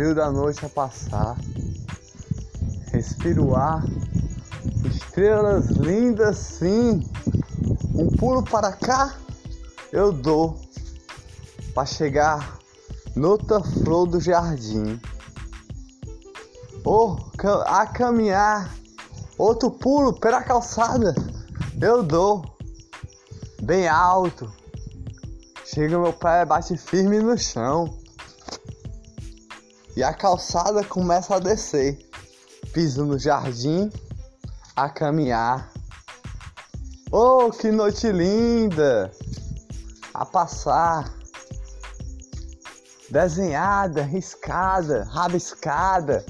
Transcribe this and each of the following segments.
frio da noite a passar. Respiro o ar, estrelas lindas sim. Um pulo para cá eu dou para chegar noutra flor do jardim. Ou oh, a caminhar, outro pulo pela calçada eu dou bem alto. Chega meu pé, bate firme no chão. E a calçada começa a descer. Piso no jardim a caminhar. Oh, que noite linda! A passar. Desenhada, riscada, rabiscada,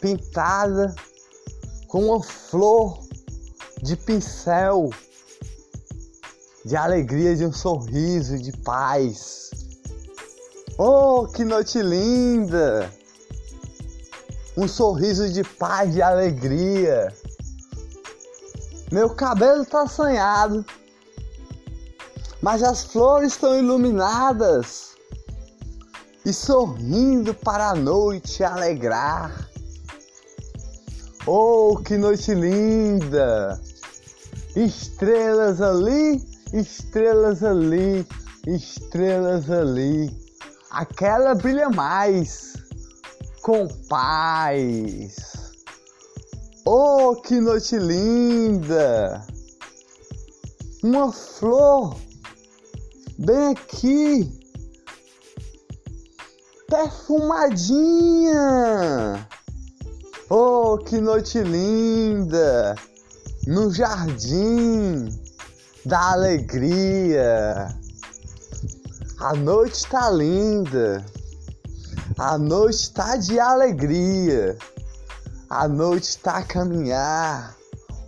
pintada com uma flor de pincel, de alegria, de um sorriso, de paz. Oh, que noite linda! Um sorriso de paz, de alegria. Meu cabelo tá assanhado, mas as flores estão iluminadas e sorrindo para a noite alegrar. Oh, que noite linda! Estrelas ali, estrelas ali, estrelas ali. Aquela brilha mais com paz. Oh, que noite linda! Uma flor bem aqui, perfumadinha. Oh, que noite linda! no jardim da alegria. A noite tá linda. A noite tá de alegria. A noite tá a caminhar.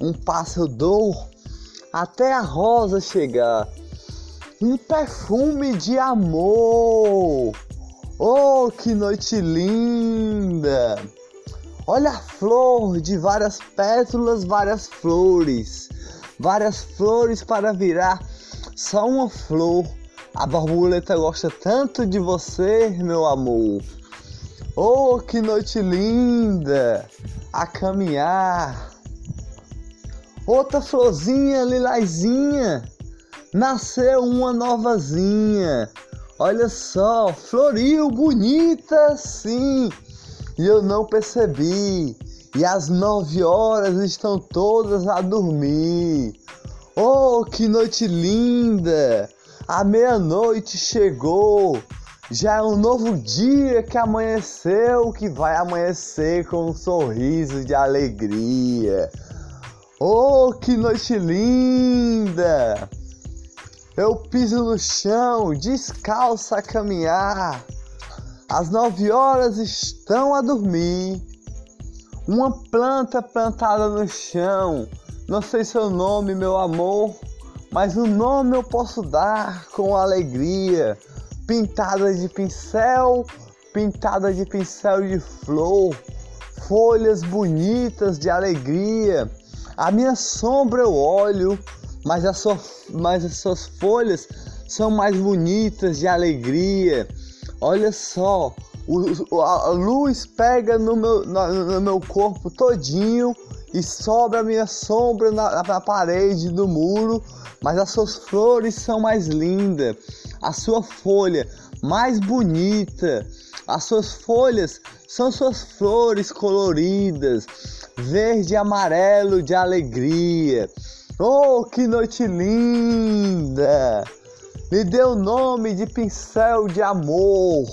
Um passo dor até a rosa chegar. Um perfume de amor. Oh, que noite linda! Olha a flor de várias pétalas, várias flores, várias flores para virar só uma flor. A borboleta gosta tanto de você, meu amor. Oh, que noite linda! A caminhar. Outra florzinha lilazinha. Nasceu uma novazinha. Olha só, floriu bonita, sim e eu não percebi. E às nove horas estão todas a dormir. Oh, que noite linda! A meia-noite chegou. Já é um novo dia que amanheceu, que vai amanhecer com um sorriso de alegria. Oh, que noite linda! Eu piso no chão, descalço a caminhar. As nove horas estão a dormir. Uma planta plantada no chão. Não sei seu nome, meu amor, mas o nome eu posso dar com alegria. Pintada de pincel, pintada de pincel de flor, folhas bonitas de alegria. A minha sombra eu olho, mas, a sua, mas as suas folhas são mais bonitas de alegria. Olha só, o, a luz pega no meu, no meu corpo todinho e sobra a minha sombra na, na parede do muro, mas as suas flores são mais lindas, a sua folha mais bonita, as suas folhas são suas flores coloridas, verde e amarelo de alegria. Oh, que noite linda! Me deu o nome de pincel de amor,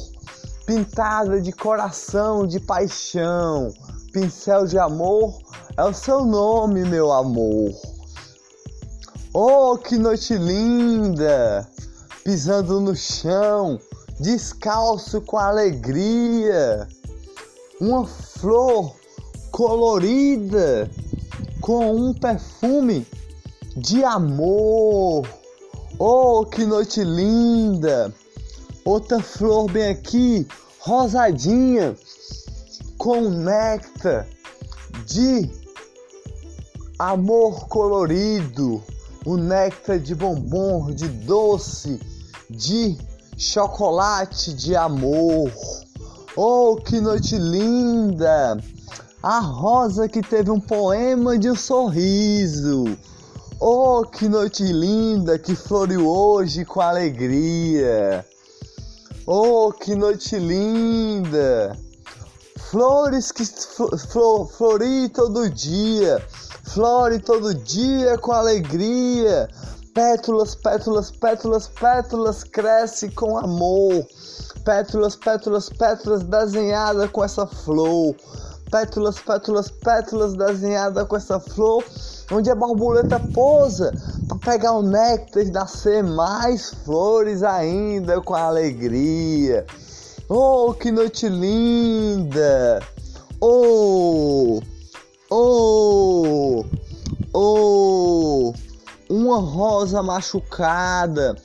pintada de coração de paixão. Pincel de amor é o seu nome, meu amor. Oh, que noite linda! Pisando no chão, descalço com alegria. Uma flor colorida com um perfume de amor. Oh, que noite linda! Outra flor bem aqui, rosadinha, com néctar de amor colorido, o néctar de bombom, de doce, de chocolate de amor. Oh, que noite linda! A rosa que teve um poema de um sorriso. Oh, que noite linda que floriu hoje com alegria. Oh, que noite linda! Flores que flor, flori todo dia, flore todo dia com alegria. Pétalas, pétalas, pétalas, pétalas cresce com amor. Pétalas, pétalas, pétalas desenhada com essa flor. Pétalas, pétalas, pétalas desenhada com essa flor. Onde a borboleta pousa para pegar o néctar e nascer mais flores ainda com alegria. Oh, que noite linda! Oh, oh, oh, uma rosa machucada.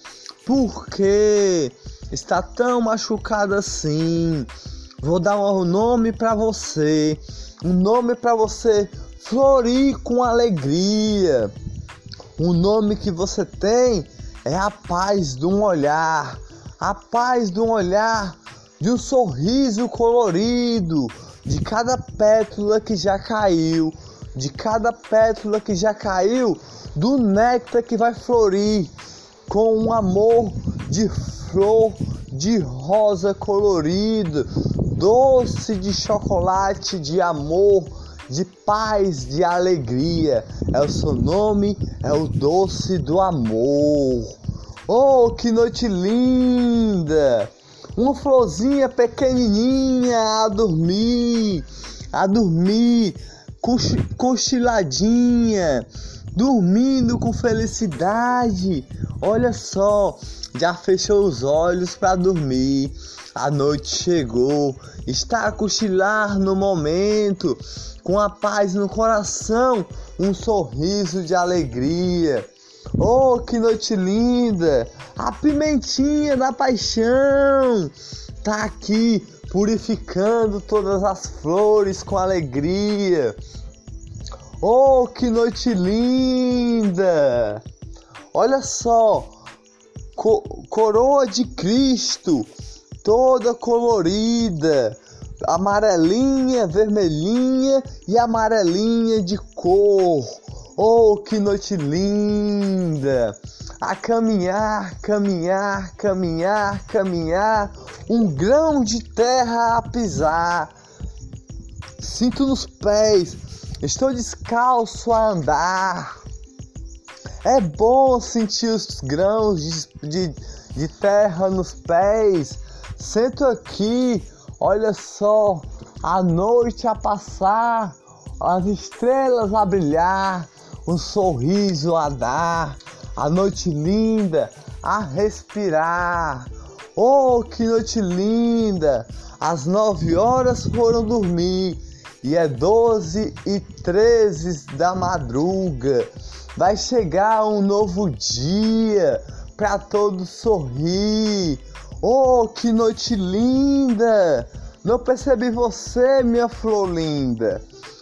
Por que está tão machucada assim? Vou dar um nome para você, um nome para você florir com alegria. O nome que você tem é a paz de um olhar, a paz de um olhar de um sorriso colorido, de cada pétala que já caiu, de cada pétala que já caiu, do néctar que vai florir com um amor de flor de rosa colorido, doce de chocolate de amor, de paz, de alegria. É o seu nome, é o doce do amor. Oh, que noite linda! Uma florzinha pequenininha a dormir, a dormir, cochiladinha, dormindo com felicidade. Olha só, já fechou os olhos para dormir. A noite chegou, está a cochilar no momento, com a paz no coração, um sorriso de alegria. Oh, que noite linda! A pimentinha da paixão tá aqui purificando todas as flores com alegria. Oh, que noite linda! Olha só, co coroa de Cristo, toda colorida, amarelinha, vermelhinha e amarelinha de cor. Oh, que noite linda! A caminhar, caminhar, caminhar, caminhar, um grão de terra a pisar. Sinto nos pés, estou descalço a andar. É bom sentir os grãos de, de, de terra nos pés. Sento aqui, olha só, a noite a passar, as estrelas a brilhar um sorriso a dar, a noite linda a respirar. Oh, que noite linda! Às nove horas foram dormir e é doze e treze da madruga. Vai chegar um novo dia para todos sorrir. Oh, que noite linda! Não percebi você, minha flor linda.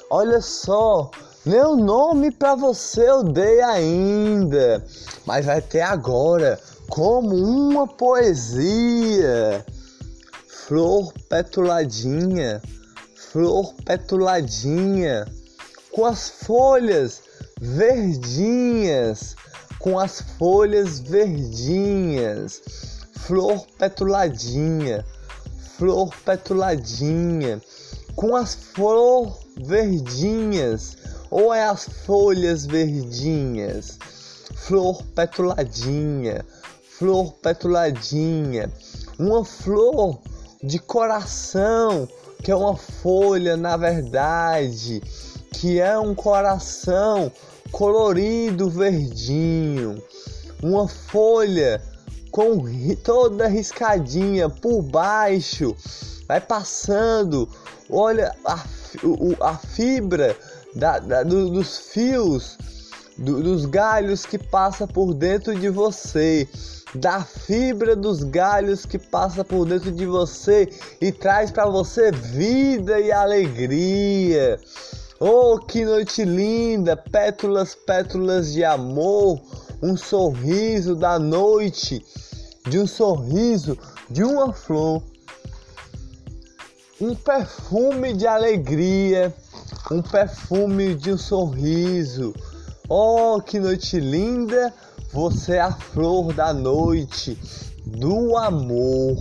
Olha só, meu nome para você eu dei ainda, mas vai ter agora como uma poesia. Flor petuladinha, flor petuladinha, com as folhas verdinhas, com as folhas verdinhas. Flor petuladinha, flor petuladinha, com as flor verdinhas ou é as folhas verdinhas? Flor petuladinha, flor petuladinha, uma flor de coração, que é uma folha na verdade, que é um coração colorido verdinho, uma folha com toda riscadinha por baixo, vai passando, olha a, a fibra da, da, do, dos fios, do, dos galhos que passa por dentro de você, da fibra dos galhos que passa por dentro de você e traz para você vida e alegria. Oh, que noite linda! Pétalas, pétalas de amor, um sorriso da noite, de um sorriso de uma flor um perfume de alegria, um perfume de um sorriso. Oh, que noite linda! Você é a flor da noite, do amor.